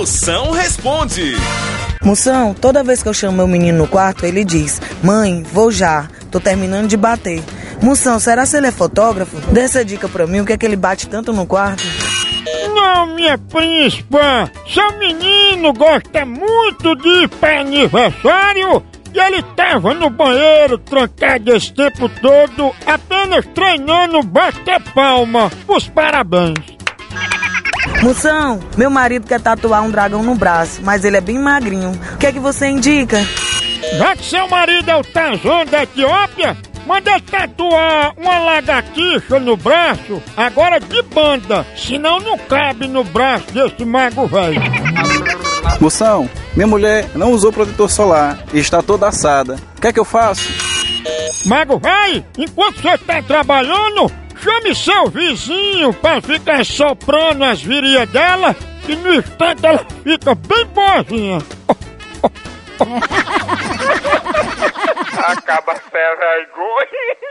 Moção responde. Moção, toda vez que eu chamo meu menino no quarto, ele diz: Mãe, vou já, tô terminando de bater. Moção, será se ele é fotógrafo? Dê essa dica pra mim, o que é que ele bate tanto no quarto? Não, minha príncipa, seu menino gosta muito de ir pra aniversário e ele tava no banheiro trancado esse tempo todo, apenas treinando bater palma. Os parabéns. Moção, meu marido quer tatuar um dragão no braço, mas ele é bem magrinho. O que é que você indica? Já que seu marido é o Tarzan da Etiópia, manda ele tatuar uma lagartixa no braço, agora de banda, senão não cabe no braço desse mago velho. Moção, minha mulher não usou protetor solar e está toda assada. O que é que eu faço? Mago vai, enquanto você está trabalhando, chame seu vizinho para ficar soprando as virias dela, que no instante ela fica bem boazinha. Acaba ser vergonha.